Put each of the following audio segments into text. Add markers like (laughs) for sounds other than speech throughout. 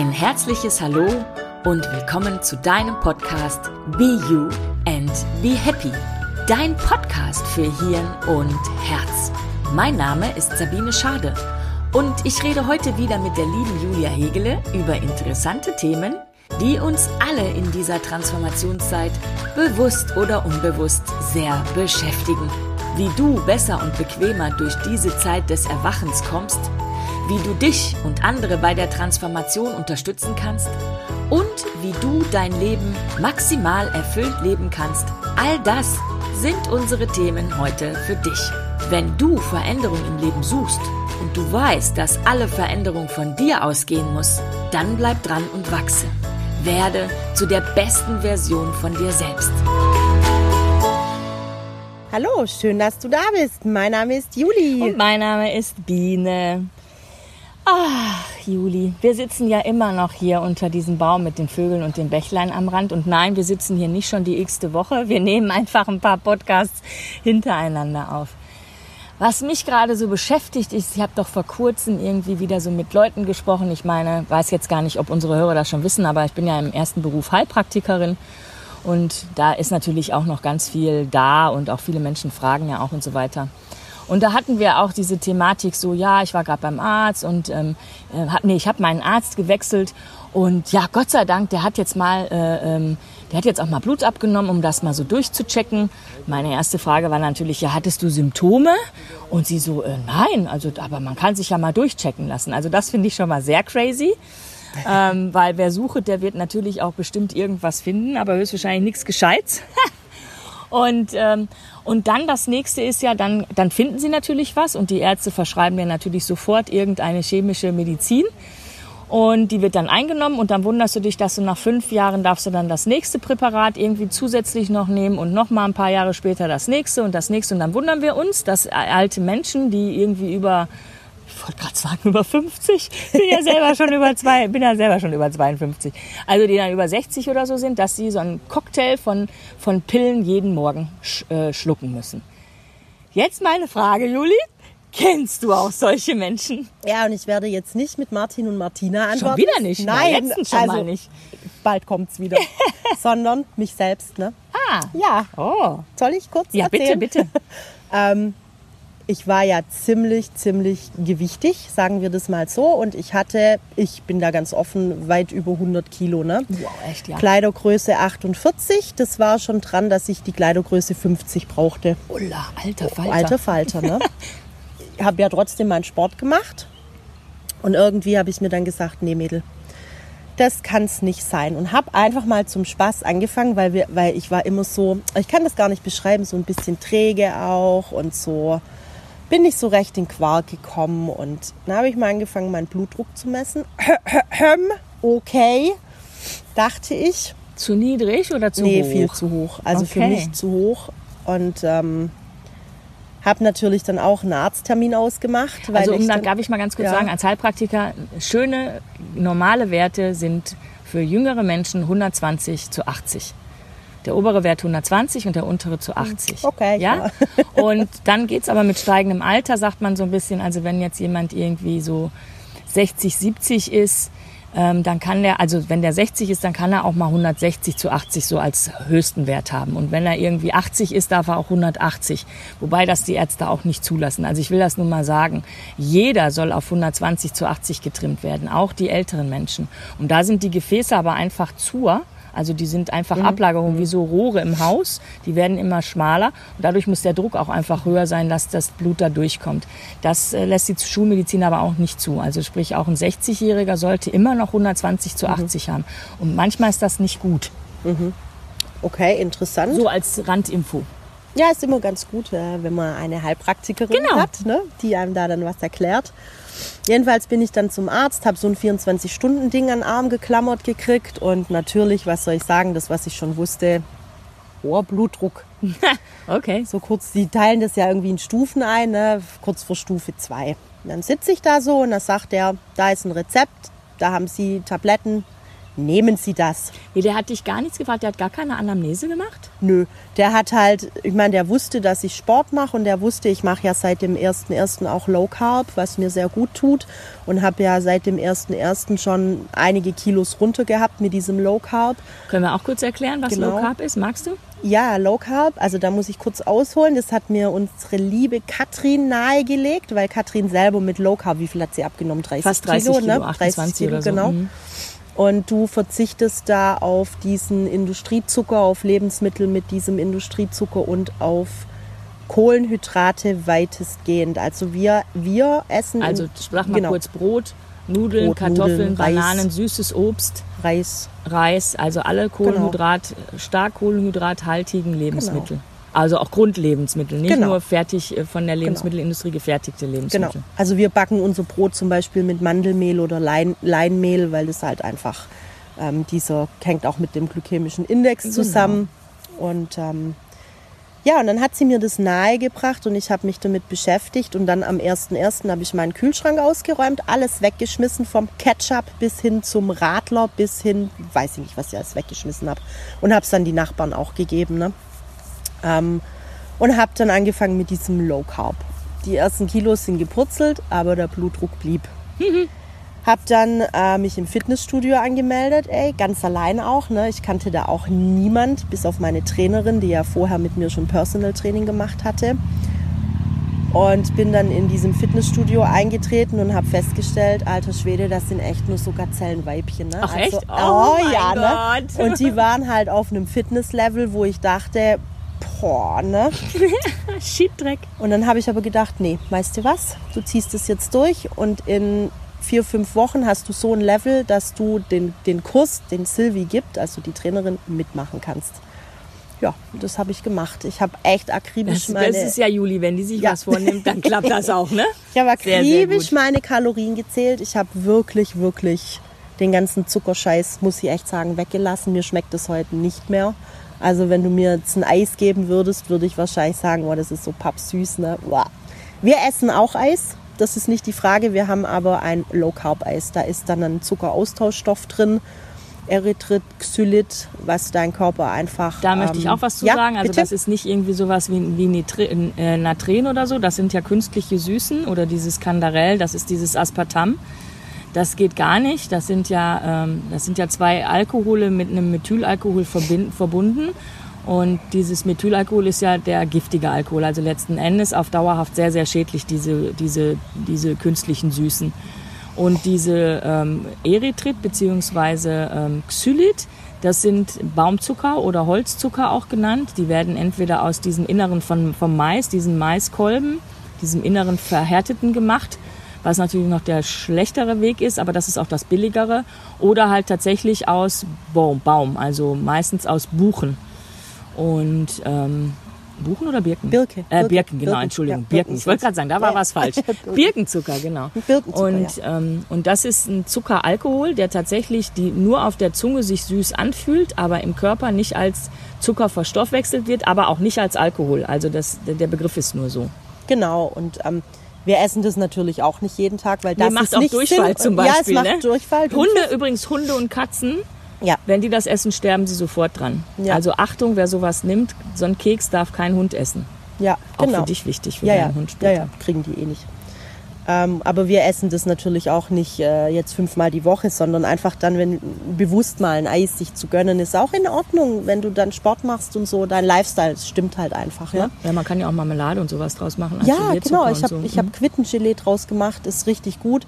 Ein herzliches Hallo und willkommen zu deinem Podcast Be You and Be Happy. Dein Podcast für Hirn und Herz. Mein Name ist Sabine Schade und ich rede heute wieder mit der lieben Julia Hegele über interessante Themen, die uns alle in dieser Transformationszeit bewusst oder unbewusst sehr beschäftigen. Wie du besser und bequemer durch diese Zeit des Erwachens kommst, wie du dich und andere bei der Transformation unterstützen kannst und wie du dein Leben maximal erfüllt leben kannst. All das sind unsere Themen heute für dich. Wenn du Veränderung im Leben suchst und du weißt, dass alle Veränderung von dir ausgehen muss, dann bleib dran und wachse. Werde zu der besten Version von dir selbst. Hallo, schön, dass du da bist. Mein Name ist Juli. Und mein Name ist Biene. Ach, Juli, wir sitzen ja immer noch hier unter diesem Baum mit den Vögeln und den Bächlein am Rand. Und nein, wir sitzen hier nicht schon die x-te Woche. Wir nehmen einfach ein paar Podcasts hintereinander auf. Was mich gerade so beschäftigt ist, ich habe doch vor kurzem irgendwie wieder so mit Leuten gesprochen. Ich meine, weiß jetzt gar nicht, ob unsere Hörer das schon wissen, aber ich bin ja im ersten Beruf Heilpraktikerin. Und da ist natürlich auch noch ganz viel da und auch viele Menschen fragen ja auch und so weiter. Und da hatten wir auch diese Thematik so, ja, ich war gerade beim Arzt und ähm, äh, hab, nee, ich habe meinen Arzt gewechselt und ja, Gott sei Dank, der hat jetzt mal, äh, ähm, der hat jetzt auch mal Blut abgenommen, um das mal so durchzuchecken. Meine erste Frage war natürlich, ja, hattest du Symptome? Und sie so, äh, nein, also aber man kann sich ja mal durchchecken lassen. Also das finde ich schon mal sehr crazy. (laughs) ähm, weil wer sucht, der wird natürlich auch bestimmt irgendwas finden, aber höchstwahrscheinlich nichts Gescheites. (laughs) Und, ähm, und dann das nächste ist ja, dann, dann finden sie natürlich was und die Ärzte verschreiben ja natürlich sofort irgendeine chemische Medizin. Und die wird dann eingenommen und dann wunderst du dich, dass du nach fünf Jahren darfst du dann das nächste Präparat irgendwie zusätzlich noch nehmen und noch mal ein paar Jahre später das nächste und das nächste. Und dann wundern wir uns, dass alte Menschen, die irgendwie über ich wollte gerade sagen über 50, bin ja selber (laughs) schon über zwei, bin ja selber schon über 52. Also die dann über 60 oder so sind, dass sie so einen Cocktail von, von Pillen jeden Morgen sch, äh, schlucken müssen. Jetzt meine Frage, Juli. Kennst du auch solche Menschen? Ja, und ich werde jetzt nicht mit Martin und Martina antworten. Schon wieder nicht? Nein, Na, schon also, mal nicht. Bald kommt's wieder. (laughs) Sondern mich selbst, ne? Ah. Ja. Oh. Soll ich kurz Ja, erzählen? bitte, bitte. (laughs) ähm, ich war ja ziemlich, ziemlich gewichtig, sagen wir das mal so. Und ich hatte, ich bin da ganz offen, weit über 100 Kilo. Ne? Wow, echt, ja. Kleidergröße 48. Das war schon dran, dass ich die Kleidergröße 50 brauchte. Ulla, alter Falter. Alter Falter, ne? (laughs) ich habe ja trotzdem meinen Sport gemacht. Und irgendwie habe ich mir dann gesagt, nee Mädel, das kann es nicht sein. Und habe einfach mal zum Spaß angefangen, weil, wir, weil ich war immer so, ich kann das gar nicht beschreiben, so ein bisschen träge auch und so bin nicht so recht in Quark gekommen und dann habe ich mal angefangen, meinen Blutdruck zu messen. (clears throat) Okay, dachte ich. Zu niedrig oder zu nee, hoch? viel zu hoch. Also für Okay. mich zu hoch. Und ähm, habe natürlich dann auch einen Arzttermin ausgemacht. Weil Also um dann, darf ich mal ganz kurz Ja. sagen, als Heilpraktiker, schöne, normale Werte sind für jüngere Menschen 120 zu 80. Der obere Wert 120 und der untere zu 80. Okay, ja. (laughs) Und dann geht's aber mit steigendem Alter, sagt man so ein bisschen, also wenn jetzt jemand irgendwie so 60, 70 ist, ähm, dann kann der, also wenn der 60 ist, dann kann er auch mal 160 zu 80 so als höchsten Wert haben. Und wenn er irgendwie 80 ist, darf er auch 180. Wobei das die Ärzte auch nicht zulassen. Also ich will das nur mal sagen. Jeder soll auf 120 zu 80 getrimmt werden, auch die älteren Menschen. Und da sind die Gefäße aber einfach zur. Also die sind einfach Ablagerungen wie so Rohre im Haus. Die werden immer schmaler und dadurch muss der Druck auch einfach höher sein, dass das Blut da durchkommt. Das äh, lässt die Schulmedizin aber auch nicht zu. Also sprich auch ein 60-Jähriger sollte immer noch 120 zu 80 haben. Und manchmal ist das nicht gut. okay, interessant. So als Randinfo. Ja, ist immer ganz gut, äh, wenn man eine Heilpraktikerin Genau. hat, ne, die einem da dann was erklärt. Jedenfalls bin ich dann zum Arzt, habe so ein 24-Stunden-Ding an den Arm geklammert gekriegt und natürlich, was soll ich sagen, das, was ich schon wusste, hoher Blutdruck. (laughs) Okay. So kurz, die teilen das ja irgendwie in Stufen ein, ne, kurz vor Stufe 2. Dann sitze ich da so und da sagt er, da ist ein Rezept, da haben Sie Tabletten, nehmen Sie das. Wie, der hat dich gar nichts gefragt, der hat gar keine Anamnese gemacht? Nö, der hat halt, ich meine, der wusste, dass ich Sport mache und der wusste, ich mache ja seit dem 1.1. auch Low Carb, was mir sehr gut tut und habe ja seit dem 1.1. schon einige Kilos runter gehabt mit diesem Low Carb. Können wir auch kurz erklären, was Genau. Low Carb ist? Magst du? Ja, Low Carb, also da muss ich kurz ausholen, das hat mir unsere liebe Katrin nahegelegt, weil Katrin selber mit Low Carb, wie viel hat sie abgenommen? 30 Fast 30 Kilo, Kilo, ne? 28 oder so. genau. Mhm. Und du verzichtest da auf diesen Industriezucker, auf Lebensmittel mit diesem Industriezucker und auf Kohlenhydrate weitestgehend. Also wir, wir essen Also sag mal genau, kurz Brot, Nudeln, Brot, Kartoffeln, Nudeln, Reis. Bananen, süßes Obst, Reis. Reis, also alle Genau. Kohlenhydrat, stark kohlenhydrathaltigen Lebensmittel. Also auch Grundlebensmittel, nicht Genau. nur fertig äh, von der Lebensmittelindustrie gefertigte Genau. Lebensmittel. Also wir backen unser Brot zum Beispiel mit Mandelmehl oder Lein, Leinmehl, weil das halt einfach ähm, dieser hängt auch mit dem glykämischen Index Genau. zusammen. Und ähm, ja, und dann hat sie mir das nahegebracht und ich habe mich damit beschäftigt. Und dann am 1.1. habe ich meinen Kühlschrank ausgeräumt, alles weggeschmissen, vom Ketchup bis hin zum Radler, bis hin, weiß ich nicht, was ich alles weggeschmissen habe. Und habe es dann die Nachbarn auch gegeben. Ne? Ähm, und habe dann angefangen mit diesem Low Carb. Die ersten Kilos sind gepurzelt, aber der Blutdruck blieb. Hab dann äh, mich im Fitnessstudio angemeldet, ey, ganz allein auch. Ne? Ich kannte da auch niemand, bis auf meine Trainerin, die ja vorher mit mir schon Personal Training gemacht hatte. Und bin dann in diesem Fitnessstudio eingetreten und habe festgestellt, alter Schwede, das sind echt nur so Gazellenweibchen. Ne? Ach, echt? Oh, Oh mein ja, ne? Gott. Und die waren halt auf einem Fitnesslevel, wo ich dachte, boah, ne? (laughs) Schiebdreck. Und dann habe ich aber gedacht, nee, weißt du was? Du ziehst es jetzt durch und in vier, fünf Wochen hast du so ein Level, dass du den, den Kurs, den Sylvie gibt, also die Trainerin, mitmachen kannst. Ja, das habe ich gemacht. Ich habe echt akribisch Das, meine, das ist ja Juli, wenn die sich Ja. was vornimmt, dann klappt das (laughs) auch, ne? ich habe sehr, sehr akribisch gut. meine Kalorien gezählt. Ich habe wirklich, wirklich den ganzen Zuckerscheiß, muss ich echt sagen, weggelassen. Mir schmeckt es heute nicht mehr. Also wenn du mir jetzt ein Eis geben würdest, würde ich wahrscheinlich sagen, oh, das ist so pappsüß. Ne? Uah. Wir essen auch Eis. Das ist nicht die Frage. Wir haben aber ein Low-Carb-Eis. Da ist dann ein Zuckeraustauschstoff drin. Erythrit, Xylit, was dein Körper einfach. Da möchte ich ähm, auch was zu ja, sagen. Also bitte? das ist nicht irgendwie sowas wie, wie Nitri, äh, Natren oder so. Das sind ja künstliche Süßen oder dieses Candarell, das ist dieses Aspartam. Das geht gar nicht. Das sind ja, ähm, das sind ja zwei Alkohole mit einem Methylalkohol verbunden. Und dieses Methylalkohol ist ja der giftige Alkohol. Also letzten Endes auf dauerhaft sehr, sehr schädlich, diese, diese, diese künstlichen Süßen. Und diese ähm, Erythrit bzw. Ähm, Xylit, das sind Baumzucker oder Holzzucker auch genannt. Die werden entweder aus diesem Inneren von, vom Mais, diesem Maiskolben, diesem inneren Verhärteten gemacht, was natürlich noch der schlechtere Weg ist, aber das ist auch das billigere. Oder halt tatsächlich aus Baum, Baum also meistens aus Buchen. Und ähm, Buchen oder Birken? Birke, Äh, Birke, Birken, genau, Birken, Entschuldigung. ja, Birken. Ich wollte gerade sagen, da war Ja, ja. was falsch. (laughs) Birken. Birkenzucker, genau. Birkenzucker, und, ähm, und das ist ein Zuckeralkohol, der tatsächlich die nur auf der Zunge sich süß anfühlt, aber im Körper nicht als Zucker verstoffwechselt wird, aber auch nicht als Alkohol. Also das, der der Begriff ist nur so. Genau, und ähm, wir essen das natürlich auch nicht jeden Tag, weil das Mir macht ist auch nicht Durchfall Sinn. zum Ja, es Beispiel. macht ne? Durchfall. Hunde, übrigens Hunde und Katzen, Ja, wenn die das essen, sterben sie sofort dran. Ja. Also Achtung, wer sowas nimmt, so ein Keks darf kein Hund essen. ja, Auch genau. für dich wichtig, für ja, deinen ja, Hund ja, später. ja, kriegen die eh nicht. Ähm, aber wir essen das natürlich auch nicht äh, jetzt fünfmal die Woche, sondern einfach dann, wenn bewusst mal ein Eis sich zu gönnen, ist auch in Ordnung, wenn du dann Sport machst und so. Dein Lifestyle stimmt halt einfach. Ja, Ne? ja, man kann ja auch Marmelade und sowas draus machen. Ja, genau. Ich habe so. ich hab Quittengelee draus gemacht, ist richtig gut.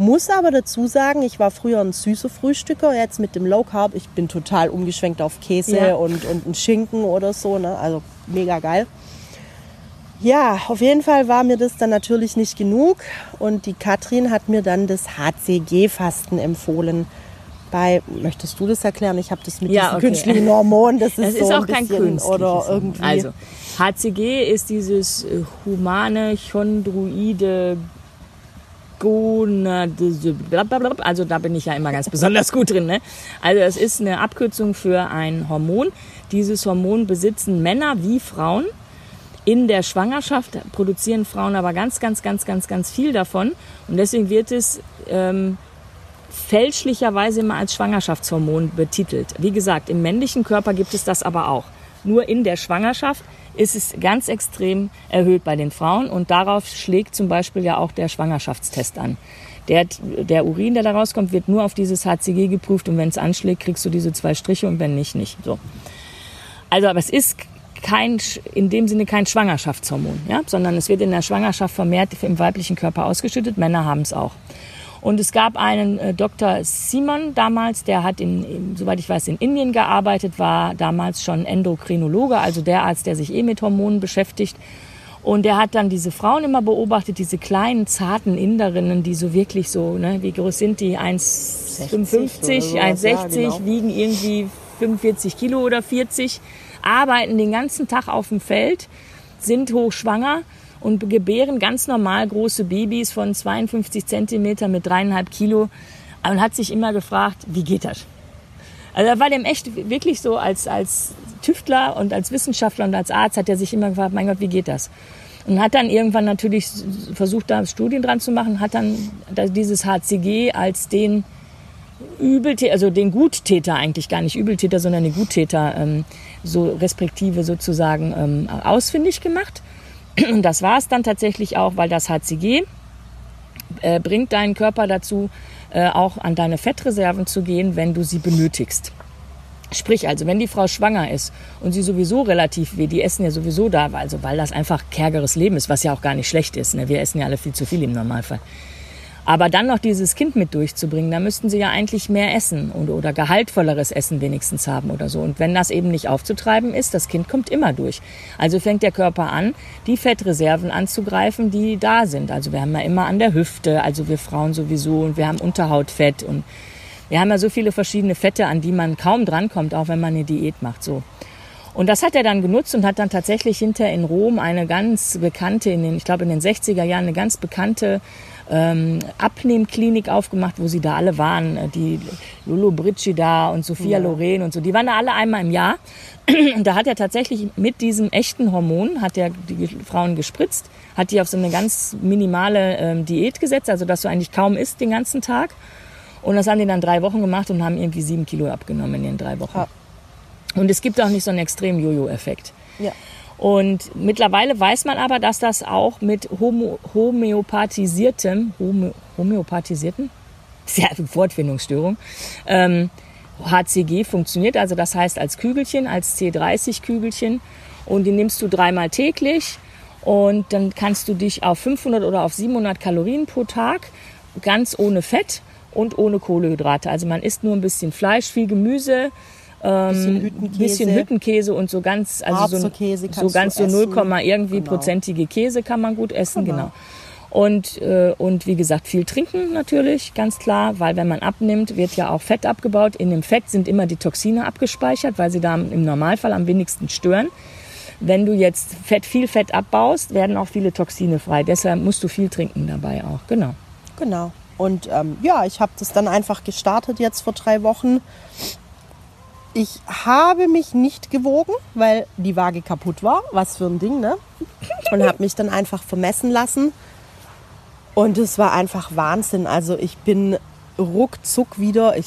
Muss aber dazu sagen, ich war früher ein süßer Frühstücker, jetzt mit dem Low Carb, ich bin total umgeschwenkt auf Käse Ja. und, und einen Schinken oder so, ne? also mega geil. Ja, auf jeden Fall war mir das dann natürlich nicht genug und die Katrin hat mir dann das HCG-Fasten empfohlen. Bei, möchtest du das erklären? Ich habe das mit Ja, okay. künstlichen Hormonen, das ist, (laughs) Das so ist ein auch kein bisschen, oder irgendwie. Also, HCG ist dieses äh, humane chondroide also da bin ich ja immer ganz besonders gut drin. Ne? Also es ist eine Abkürzung für ein Hormon. Dieses Hormon besitzen Männer wie Frauen. In der Schwangerschaft produzieren Frauen aber ganz, ganz, ganz, ganz, ganz viel davon. Und deswegen wird es ähm, fälschlicherweise immer als Schwangerschaftshormon betitelt. Wie gesagt, im männlichen Körper gibt es das aber auch. Nur in der Schwangerschaft ist es ganz extrem erhöht bei den Frauen und darauf schlägt zum Beispiel ja auch der Schwangerschaftstest an. Der, der Urin, der da rauskommt, wird nur auf dieses HCG geprüft und wenn es anschlägt, kriegst du diese zwei Striche und wenn nicht, nicht. So. Also, aber es ist kein, in dem Sinne kein Schwangerschaftshormon, ja, sondern es wird in der Schwangerschaft vermehrt im weiblichen Körper ausgeschüttet. Männer haben es auch. Und es gab einen äh, Dr. Simon damals, der hat in, in, soweit ich weiß, in Indien gearbeitet, war damals schon Endokrinologe, also der Arzt, der sich eh mit Hormonen beschäftigt. Und der hat dann diese Frauen immer beobachtet, diese kleinen, zarten Inderinnen, die so wirklich so, ne, wie groß sind die? 1,55, 1,60, ja, genau. wiegen irgendwie 45 Kilo oder 40, arbeiten den ganzen Tag auf dem Feld, sind hochschwanger und gebären ganz normal große Babys von 52 Zentimeter mit dreieinhalb Kilo und hat sich immer gefragt, wie geht das? Also da war dem echt wirklich so als, als Tüftler und als Wissenschaftler und als Arzt hat er sich immer gefragt, mein Gott, wie geht das? Und hat dann irgendwann natürlich versucht, da Studien dran zu machen, hat dann dieses HCG als den Übeltäter, also den Guttäter eigentlich gar nicht Übeltäter, sondern den Guttäter ähm, so respektive sozusagen ähm, ausfindig gemacht (clears throat) und das war es dann tatsächlich auch, weil das HCG äh, bringt deinen Körper dazu, äh, auch an deine Fettreserven zu gehen, wenn du sie benötigst. Sprich also, wenn die Frau schwanger ist und sie sowieso relativ weh, die essen ja sowieso da, also weil das einfach kärgeres Leben ist, was ja auch gar nicht schlecht ist. Ne? Wir essen ja alle viel zu viel im Normalfall. Aber dann noch dieses Kind mit durchzubringen, da müssten sie ja eigentlich mehr essen oder, oder gehaltvolleres Essen wenigstens haben oder so. Und wenn das eben nicht aufzutreiben ist, das Kind kommt immer durch. Also fängt der Körper an, die Fettreserven anzugreifen, die da sind. Also wir haben ja immer an der Hüfte, also wir Frauen sowieso, und wir haben Unterhautfett und wir haben ja so viele verschiedene Fette, an die man kaum drankommt, auch wenn man eine Diät macht. So. Und das hat er dann genutzt und hat dann tatsächlich hinter in Rom eine ganz bekannte, in den, ich glaube in den 60er Jahren, eine ganz bekannte ähm, Abnehmklinik aufgemacht, wo sie da alle waren. Äh, die Lolo Brigida und Sophia ja. Loren und so. Die waren da alle einmal im Jahr. (clears throat) Und da hat er tatsächlich mit diesem echten Hormon, hat er die Frauen gespritzt, hat die auf so eine ganz minimale ähm, Diät gesetzt, also dass du eigentlich kaum isst den ganzen Tag. Und das haben die dann drei Wochen gemacht und haben irgendwie sieben Kilo abgenommen in den drei Wochen. Ja. Und es gibt auch nicht so einen extremen Jojo-Effekt. Ja. Und mittlerweile weiß man aber, dass das auch mit Homo, homöopathisiertem, Homo, homöopathisierten, (laughs) sehr Wortfindungsstörung, ähm, HCG funktioniert. Also das heißt als Kügelchen, als C30-Kügelchen. Und die nimmst du dreimal täglich. Und dann kannst du dich auf 500 oder auf 700 Kalorien pro Tag, ganz ohne Fett und ohne Kohlehydrate. Also man isst nur ein bisschen Fleisch, viel Gemüse, ähm, bisschen, Hüttenkäse. bisschen Hüttenkäse und so ganz, also so, so ganz so 0, irgendwie genau. prozentige Käse kann man gut essen, genau. genau. Und, äh, und wie gesagt, viel trinken natürlich, ganz klar, weil wenn man abnimmt, wird ja auch Fett abgebaut. In dem Fett sind immer die Toxine abgespeichert, weil sie da im Normalfall am wenigsten stören. Wenn du jetzt Fett, viel Fett abbaust, werden auch viele Toxine frei. Deshalb musst du viel trinken dabei auch, genau. Genau. Und ähm, ja, ich habe das dann einfach gestartet jetzt vor drei Wochen ich habe mich nicht gewogen, weil die Waage kaputt war. Was für ein Ding, ne? Und habe mich dann einfach vermessen lassen. Und es war einfach Wahnsinn. Also ich bin ruckzuck wieder ich,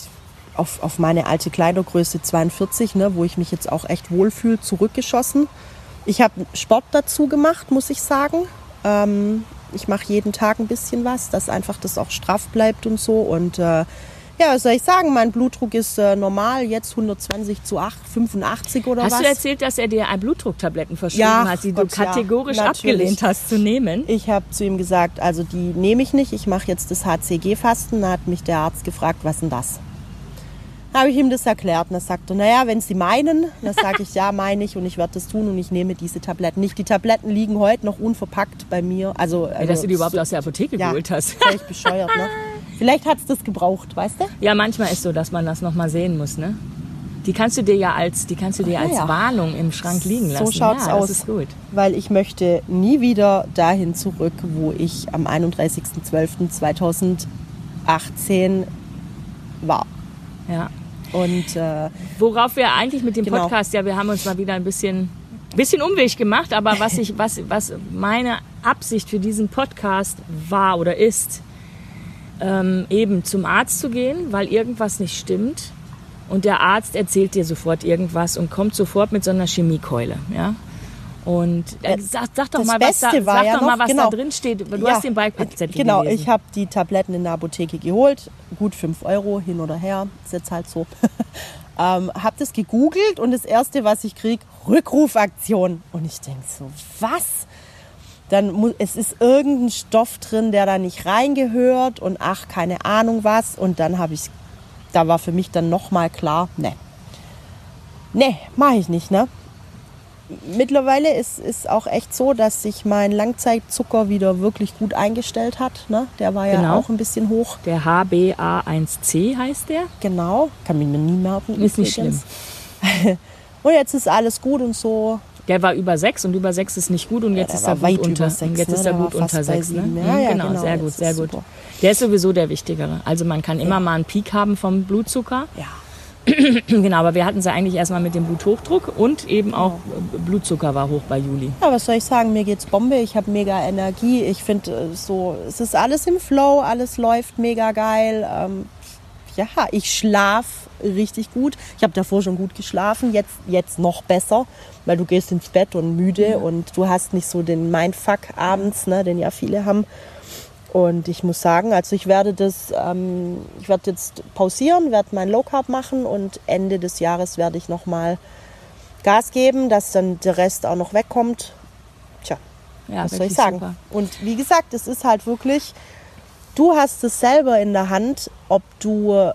auf, auf meine alte Kleidergröße 42, ne, wo ich mich jetzt auch echt wohlfühle, zurückgeschossen. Ich habe Sport dazu gemacht, muss ich sagen. Ähm, ich mache jeden Tag ein bisschen was, dass einfach das auch straff bleibt und so. Und äh, ja, was soll ich sagen? Mein Blutdruck ist äh, normal, jetzt 120 zu 8, 85 oder hast was. Hast du erzählt, dass er dir Blutdrucktabletten verschrieben ja, hat, die Gott, du kategorisch ja, abgelehnt hast zu nehmen? Ich habe zu ihm gesagt, also die nehme ich nicht, ich mache jetzt das HCG-Fasten. Da hat mich der Arzt gefragt, was denn das? habe ich ihm das erklärt und er sagte, naja, wenn Sie meinen, dann sage ich, ja, meine ich und ich werde das tun und ich nehme diese Tabletten nicht. Die Tabletten liegen heute noch unverpackt bei mir. Also, also dass du die überhaupt aus der Apotheke ja, geholt hast. Völlig bescheuert, ne? (laughs) Vielleicht hat es das gebraucht, weißt du? Ja, manchmal ist so, dass man das nochmal sehen muss, ne? Die kannst du dir ja als, die kannst du dir als ja. Warnung im Schrank liegen lassen. So schaut's ja, aus. Das ist gut. Weil ich möchte nie wieder dahin zurück, wo ich am 31.12.2018 war. Ja. Und äh, worauf wir eigentlich mit dem genau. Podcast, ja, wir haben uns mal wieder ein bisschen bisschen Umweg gemacht, aber was (laughs) ich, was, was meine Absicht für diesen Podcast war oder ist, ähm, eben zum Arzt zu gehen, weil irgendwas nicht stimmt. Und der Arzt erzählt dir sofort irgendwas und kommt sofort mit so einer Chemiekeule. Ja? Und äh, sag, sag doch das mal, was, da, Beste war sag ja doch mal, was genau. da drin steht. Du Ja, hast den Beipackzettel Genau, gelesen. ich habe die Tabletten in der Apotheke geholt. Gut 5 Euro hin oder her, ist jetzt halt so. (laughs) ähm, habe das gegoogelt und das erste, was ich krieg, Rückrufaktion. Und ich denk so, was? Dann muss, es ist irgendein Stoff drin, der da nicht reingehört und ach, keine Ahnung was. Und dann habe ich, da war für mich dann nochmal klar, ne, ne, mache ich nicht, ne? Mittlerweile ist es auch echt so, dass sich mein Langzeitzucker wieder wirklich gut eingestellt hat. Ne? Der war ja Genau. auch ein bisschen hoch. Der HbA1c heißt der. Genau, kann mich mir nie merken. Ist nicht übrigens. (laughs) Und jetzt ist alles gut und so. Der war über 6 und über 6 ist nicht gut und jetzt der ist er weit gut unter. sechs, und jetzt ne? ist er gut unter 6. Ne? sieben. Ja, Mhm, ja, genau, genau, sehr gut, sehr gut. super. Der ist sowieso der wichtigere. Also man kann immer mal einen Peak haben vom Blutzucker. Ja. (clears throat) genau, aber wir hatten sie eigentlich erstmal mit dem Bluthochdruck und eben auch äh, Blutzucker war hoch bei Juli. ja, was soll ich sagen? Mir geht's Bombe. Ich habe mega Energie. Ich finde äh, so, es ist alles im Flow, alles läuft mega geil. Ähm, ja, ich schlaf richtig gut. Ich habe davor schon gut geschlafen, jetzt, jetzt noch besser, weil du gehst ins Bett und müde und du hast nicht so den Mindfuck abends, ne, den ja viele haben. Und ich muss sagen, also ich werde das, ähm, ich werde jetzt pausieren, werde mein Low Carb machen und Ende des Jahres werde ich nochmal Gas geben, dass dann der Rest auch noch wegkommt. Tja, Ja, was soll ich sagen? super. Und wie gesagt, es ist halt wirklich, du hast es selber in der Hand, ob du,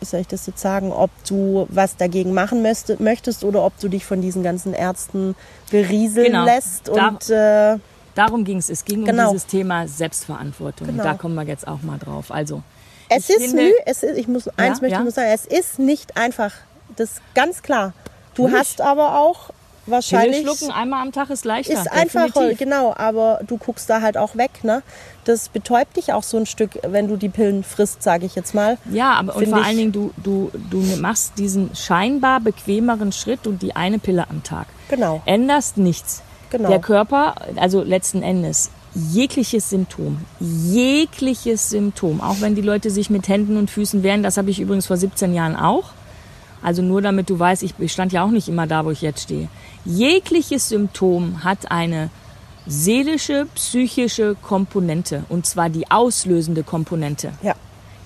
wie soll ich das jetzt sagen, ob du was dagegen machen möchtest, oder ob du dich von diesen ganzen Ärzten berieseln Genau. lässt. Und äh, Darum ging es. Es ging Genau. um dieses Thema Selbstverantwortung. Genau. Da kommen wir jetzt auch mal drauf. Also, es ist finde- Mühe, es ist, ich muss eins möchte ja. ich nur sagen, es ist nicht einfach. Das ist ganz klar. Du Nicht. hast aber auch Pille wahrscheinlich schlucken einmal am Tag ist leichter. ist einfacher, definitiv. genau, aber du guckst da halt auch weg, ne? Das betäubt dich auch so ein Stück, wenn du die Pillen frisst, sage ich jetzt mal. Ja, aber und vor allen Dingen, du, du, du machst diesen scheinbar bequemeren Schritt und die eine Pille am Tag. Genau. Änderst nichts. Genau. Der Körper, also letzten Endes, jegliches Symptom, jegliches Symptom, auch wenn die Leute sich mit Händen und Füßen wehren, das habe ich übrigens vor 17 Jahren auch. Also nur damit du weißt, ich ich stand ja auch nicht immer da, wo ich jetzt stehe. Jegliches Symptom hat eine seelische, psychische Komponente und zwar die auslösende Komponente. Ja.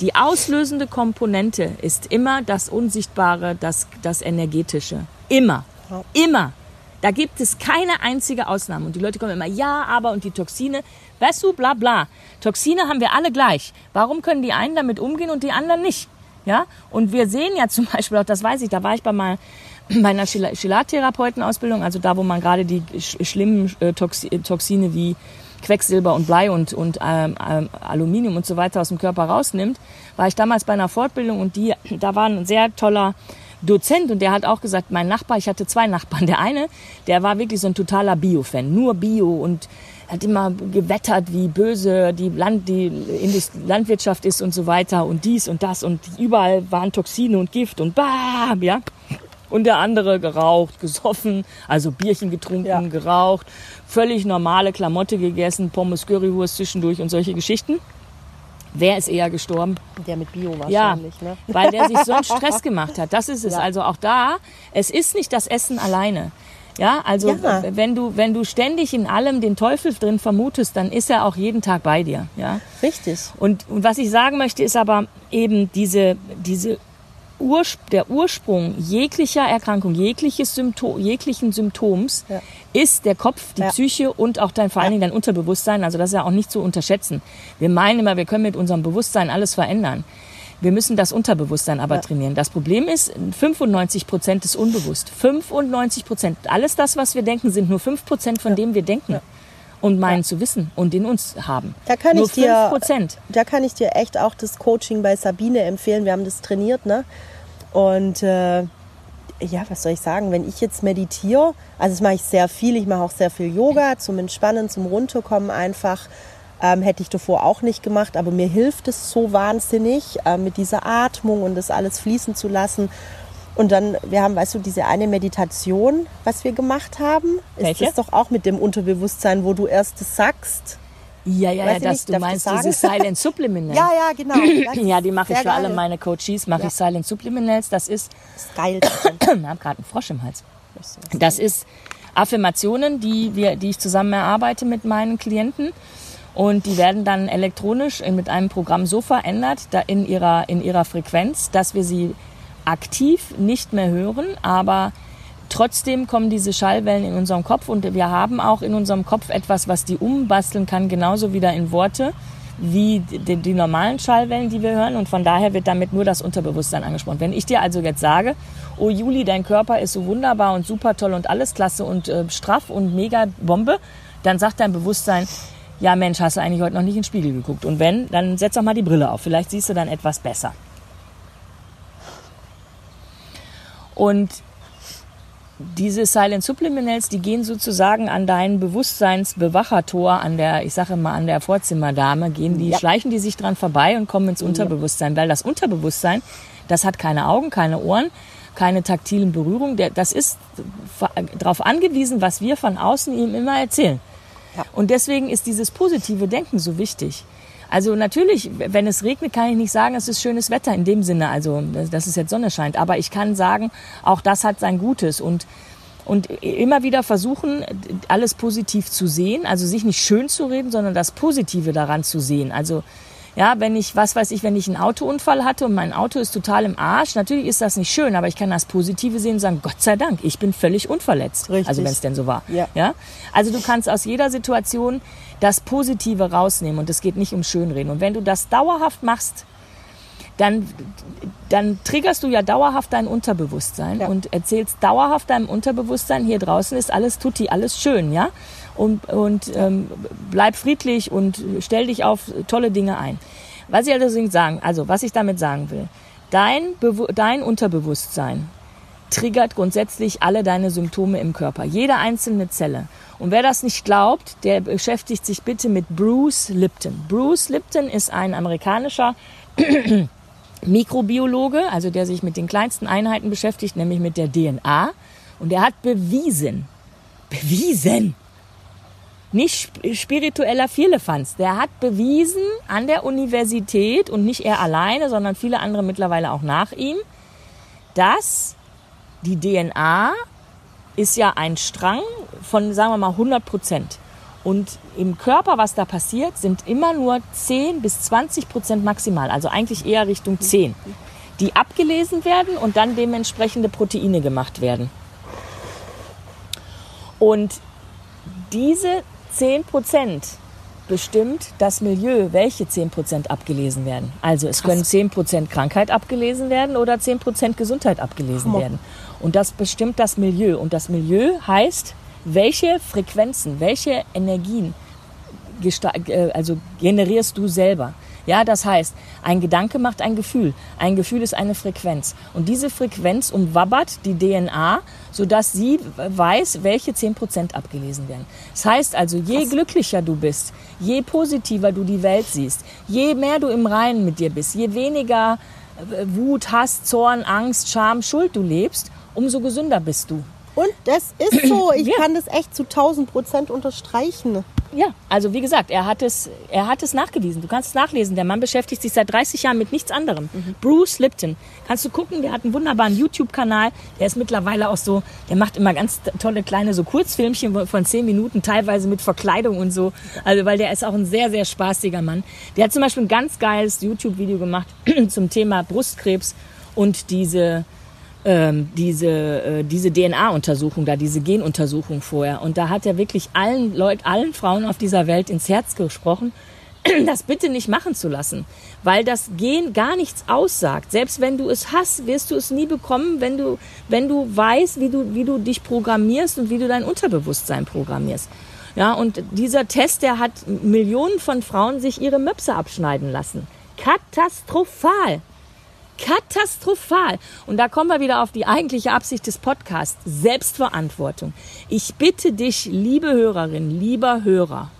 Die auslösende Komponente ist immer das Unsichtbare, das, das Energetische. Immer. Ja. Immer. Da gibt es keine einzige Ausnahme. Und die Leute kommen immer, ja, aber und die Toxine, weißt du, bla bla. Toxine haben wir alle gleich. Warum können die einen damit umgehen und die anderen nicht? Ja? Und wir sehen ja (laughs) zum Beispiel auch, das weiß ich, da war ich bei mal (clears throat) bei einer Chelatherapeuten-Ausbildung, also da, wo man gerade die sch schlimmen äh, Toxine wie Quecksilber und Blei und, und ähm, ähm, Aluminium und so weiter aus dem Körper rausnimmt, war ich damals bei einer Fortbildung und die, (clears throat) da war ein sehr toller Dozent und der hat auch gesagt, mein Nachbar, ich hatte zwei Nachbarn. Der eine, der war wirklich so ein totaler Bio-Fan, nur Bio und hat immer gewettert, wie böse die, Land, die Landwirtschaft ist und so weiter und dies und das und überall waren Toxine und Gift und bam, ja. Und der andere geraucht, gesoffen, also Bierchen getrunken, Ja. geraucht, völlig normale Klamotte gegessen, Pommes, Currywurst zwischendurch und solche Geschichten. Wer ist eher gestorben? Der mit Bio Ja, wahrscheinlich, ne? (laughs) weil der sich so einen Stress gemacht hat. Das ist es. Ja. Also auch da, es ist nicht das Essen alleine. Ja, also Ja. wenn du wenn du ständig in allem den Teufel drin vermutest, dann ist er auch jeden Tag bei dir. Ja. Richtig. Und, und was ich sagen möchte, ist aber eben diese, diese Urs der Ursprung jeglicher Erkrankung, jegliches Symptom, jeglichen Symptoms Ja. ist der Kopf, die Ja. Psyche und auch dein, vor allen Dingen dein Unterbewusstsein. Also das ist ja auch nicht zu unterschätzen. Wir meinen immer, wir können mit unserem Bewusstsein alles verändern. Wir müssen das Unterbewusstsein aber Ja. trainieren. Das Problem ist, 95 Prozent ist unbewusst. 95 Prozent. Alles das, was wir denken, sind nur 5 Prozent von dem wir denken und meinen zu wissen und in uns haben. Da kann nur ich dir- 5 Prozent. Da kann ich dir echt auch das Coaching bei Sabine empfehlen. Wir haben das trainiert, ne? Und äh, ja, was soll ich sagen? Wenn ich jetzt meditiere, also das mache ich sehr viel. Ich mache auch sehr viel Yoga zum Entspannen, zum Runterkommen einfach. Ähm, hätte ich davor auch nicht gemacht, aber mir hilft es so wahnsinnig, äh, mit dieser Atmung und das alles fließen zu lassen. Und dann, wir haben, weißt du, diese eine Meditation, was wir gemacht haben, ist Welche? das doch auch mit dem Unterbewusstsein, wo du erst das sagst Ja, ja, ja, dass du meinst das sagen? diese (laughs) Silent Subliminals. Ja, ja, genau. (clears throat) Ja, ist die mache ich für alle geil. meine Coaches, mache Ja. ich Silent Subliminals. Das ist, Das ist (clears throat) geil. ich habe gerade einen Frosch im Hals. Das ist Affirmationen, die, wir, die ich zusammen erarbeite mit meinen Klienten. Und die werden dann elektronisch mit einem Programm so verändert da in, ihrer, in ihrer Frequenz, dass wir sie aktiv nicht mehr hören, aber trotzdem kommen diese Schallwellen in unserem Kopf und wir haben auch in unserem Kopf etwas, was die umbasteln kann, genauso wieder in Worte wie die, die normalen Schallwellen, die wir hören. Und von daher wird damit nur das Unterbewusstsein angesprochen. Wenn ich dir also jetzt sage, oh Juli, dein Körper ist so wunderbar und super toll und alles klasse und äh, straff und mega Bombe, dann sagt dein Bewusstsein, ja Mensch, hast du eigentlich heute noch nicht in den Spiegel geguckt? Und wenn, dann setz doch mal die Brille auf. Vielleicht siehst du dann etwas besser. Und diese Silent Subliminals, die gehen sozusagen an dein Bewusstseinsbewachertor, an der, ich sage mal, an der Vorzimmerdame, gehen die, Ja. schleichen die sich dran vorbei und kommen ins Unterbewusstsein, weil das Unterbewusstsein, das hat keine Augen, keine Ohren, keine taktilen Berührungen, das ist darauf angewiesen, was wir von außen ihm immer erzählen. Und deswegen ist dieses positive Denken so wichtig. Also natürlich, wenn es regnet, kann ich nicht sagen, es ist schönes Wetter in dem Sinne, also dass es jetzt Sonne scheint. Aber ich kann sagen, auch das hat sein Gutes und und immer wieder versuchen, alles positiv zu sehen, also sich nicht schön zu reden, sondern das Positive daran zu sehen. Also ja, wenn ich, was weiß ich, wenn ich einen Autounfall hatte und mein Auto ist total im Arsch, natürlich ist das nicht schön, aber ich kann das Positive sehen und sagen, Gott sei Dank, ich bin völlig unverletzt. Richtig. Also wenn es denn so war. Ja. Ja? Also du kannst aus jeder Situation das Positive rausnehmen und es geht nicht um Schönreden. Und wenn du das dauerhaft machst, dann, dann triggerst du ja dauerhaft dein Unterbewusstsein Ja. und erzählst dauerhaft deinem Unterbewusstsein, hier draußen ist alles tutti, alles schön, ja? Und, und ähm, bleib friedlich und stell dich auf tolle Dinge ein. Was ich allerdings sagen, also was ich damit sagen will, dein, Bewu dein Unterbewusstsein triggert grundsätzlich alle deine Symptome im Körper, jede einzelne Zelle. Und wer das nicht glaubt, der beschäftigt sich bitte mit Bruce Lipton. Bruce Lipton ist ein amerikanischer (clears throat) Mikrobiologe, also der sich mit den kleinsten Einheiten beschäftigt, nämlich mit der DNA. Und er hat bewiesen, bewiesen, nicht sp- spiritueller Firlefanz, der hat bewiesen an der Universität und nicht er alleine, sondern viele andere mittlerweile auch nach ihm, dass die DNA ist ja ein Strang von, sagen wir mal, 100 Prozent. Und im Körper, was da passiert, sind immer nur 10 bis 20 Prozent maximal, also eigentlich eher Richtung 10, die abgelesen werden und dann dementsprechende Proteine gemacht werden. Und diese 10 Prozent bestimmt das Milieu, welche 10 Prozent abgelesen werden. Also es können 10 Prozent Krankheit abgelesen werden oder 10 Prozent Gesundheit abgelesen Hammer. werden. Und das bestimmt das Milieu. Und das Milieu heißt, welche Frequenzen, welche Energien äh, also generierst du selber. Ja, das heißt, ein Gedanke macht ein Gefühl. Ein Gefühl ist eine Frequenz. Und diese Frequenz umwabbert die DNA, sodass sie weiß, welche 10% abgelesen werden. Das heißt also, je glücklicher du bist, je positiver du die Welt siehst, je mehr du im Reinen mit dir bist, je weniger äh, Wut, Hass, Zorn, Angst, Scham, Schuld du lebst, umso gesünder bist du. Und das ist (clears throat) so. Ich Ja. kann das echt zu 1000 Prozent unterstreichen. Ja, also wie gesagt, er hat es, er hat es nachgewiesen. Du kannst es nachlesen. Der Mann beschäftigt sich seit 30 Jahren mit nichts anderem. Bruce Lipton. Kannst du gucken, der hat einen wunderbaren YouTube-Kanal. Der ist mittlerweile auch so, der macht immer ganz tolle kleine so Kurzfilmchen von 10 Minuten, teilweise mit Verkleidung und so. Also weil der ist auch ein sehr, sehr spaßiger Mann. Der hat zum Beispiel ein ganz geiles YouTube-Video gemacht (clears throat) zum Thema Brustkrebs und diese ähm, diese, äh, diese DNA-Untersuchung da, diese Genuntersuchung vorher. Und da hat er wirklich allen Leuten, allen Frauen auf dieser Welt ins Herz gesprochen, (clears throat) das bitte nicht machen zu lassen, weil das Gen gar nichts aussagt. Selbst wenn du es hast, wirst du es nie bekommen, wenn du, wenn du weißt, wie du, wie du dich programmierst und wie du dein Unterbewusstsein programmierst. Ja, und dieser Test, der hat Millionen von Frauen sich ihre Möpse abschneiden lassen. Katastrophal. Katastrophal. Und da kommen wir wieder auf die eigentliche Absicht des Podcasts. Selbstverantwortung. Ich bitte dich, liebe Hörerin, lieber Hörer,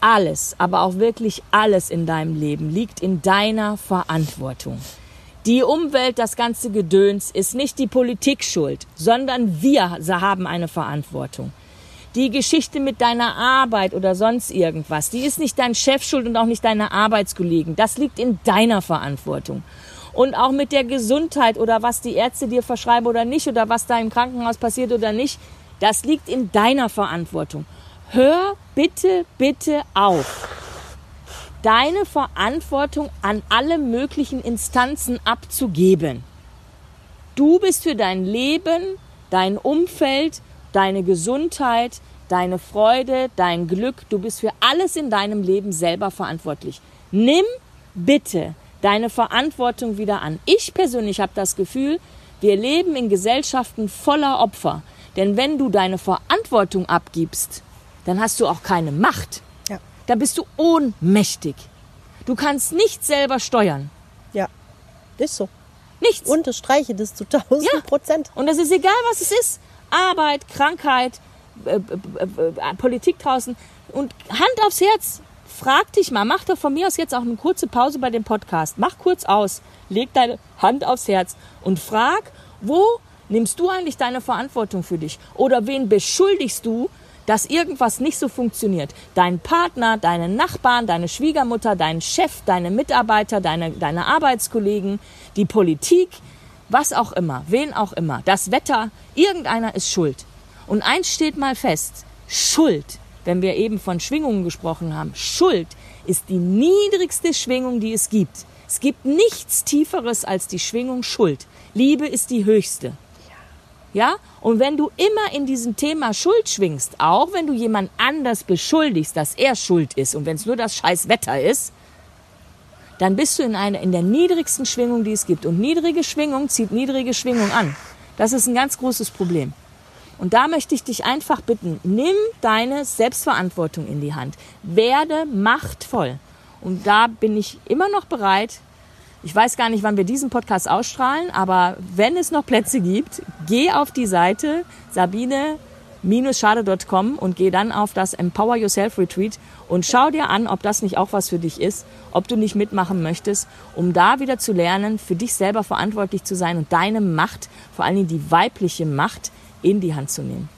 alles, aber auch wirklich alles in deinem Leben liegt in deiner Verantwortung. Die Umwelt, das ganze Gedöns ist nicht die Politik schuld, sondern wir haben eine Verantwortung. Die Geschichte mit deiner Arbeit oder sonst irgendwas, die ist nicht dein Chef schuld und auch nicht deine Arbeitskollegen. Das liegt in deiner Verantwortung. Und auch mit der Gesundheit oder was die Ärzte dir verschreiben oder nicht oder was da im Krankenhaus passiert oder nicht, das liegt in deiner Verantwortung. Hör bitte, bitte auf, deine Verantwortung an alle möglichen Instanzen abzugeben. Du bist für dein Leben, dein Umfeld, deine Gesundheit, deine Freude, dein Glück, du bist für alles in deinem Leben selber verantwortlich. Nimm bitte deine Verantwortung wieder an. Ich persönlich habe das Gefühl, wir leben in Gesellschaften voller Opfer. Denn wenn du deine Verantwortung abgibst, dann hast du auch keine Macht. Ja. Da bist du ohnmächtig. Du kannst nicht selber steuern. Ja, ist so. Nichts. Unterstreiche das zu 1000 Ja. Prozent. Und es ist egal, was es ist. Arbeit, Krankheit, äh, äh, äh, Politik draußen. Und Hand aufs Herz. Frag dich mal, mach doch von mir aus jetzt auch eine kurze Pause bei dem Podcast. Mach kurz aus. Leg deine Hand aufs Herz und frag, wo nimmst du eigentlich deine Verantwortung für dich? Oder wen beschuldigst du, dass irgendwas nicht so funktioniert? Dein Partner, deine Nachbarn, deine Schwiegermutter, dein Chef, deine Mitarbeiter, deine, deine Arbeitskollegen, die Politik, was auch immer, wen auch immer, das Wetter, irgendeiner ist schuld. Und eins steht mal fest, Schuld, wenn wir eben von Schwingungen gesprochen haben, Schuld ist die niedrigste Schwingung, die es gibt. Es gibt nichts Tieferes als die Schwingung Schuld. Liebe ist die höchste. Ja? Und wenn du immer in diesem Thema Schuld schwingst, auch wenn du jemand anders beschuldigst, dass er schuld ist und wenn es nur das scheiß Wetter ist, dann bist du in, einer, in der niedrigsten Schwingung, die es gibt. Und niedrige Schwingung zieht niedrige Schwingung an. Das ist ein ganz großes Problem. Und da möchte ich dich einfach bitten, nimm deine Selbstverantwortung in die Hand. Werde machtvoll. Und da bin ich immer noch bereit. Ich weiß gar nicht, wann wir diesen Podcast ausstrahlen, aber wenn es noch Plätze gibt, geh auf die Seite sabine-schade.com und geh dann auf das Empower Yourself Retreat und schau dir an, ob das nicht auch was für dich ist, ob du nicht mitmachen möchtest, um da wieder zu lernen, für dich selber verantwortlich zu sein und deine Macht, vor allen Dingen die weibliche Macht, in die Hand zu nehmen.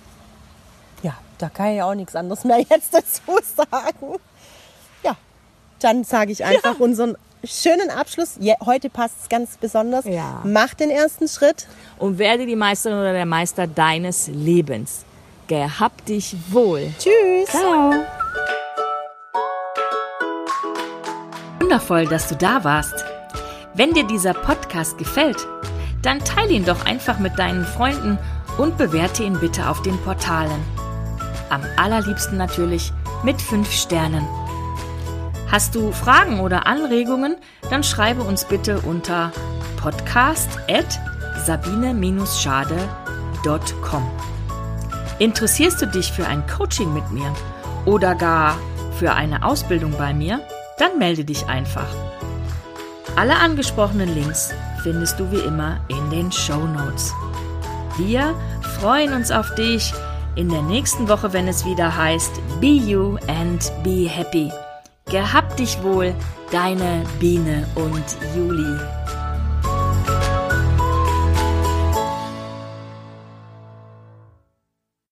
Ja, da kann ich auch nichts anderes mehr jetzt dazu sagen. Ja, dann sage ich einfach unseren schönen Abschluss. Je, heute passt es ganz besonders. Ja. Mach den ersten Schritt. Und werde die Meisterin oder der Meister deines Lebens. Gehab dich wohl. Tschüss. Ciao. Wundervoll, dass du da warst. Wenn dir dieser Podcast gefällt, dann teile ihn doch einfach mit deinen Freunden und bewerte ihn bitte auf den Portalen. Am allerliebsten natürlich mit 5 Sternen. Hast du Fragen oder Anregungen, dann schreibe uns bitte unter podcast.sabine-schade.com. Interessierst du dich für ein Coaching mit mir oder gar für eine Ausbildung bei mir? Dann melde dich einfach. Alle angesprochenen Links findest du wie immer in den Show Notes. Wir freuen uns auf dich in der nächsten Woche, wenn es wieder heißt Be You and Be Happy. Gehab dich wohl, deine Biene und Juli.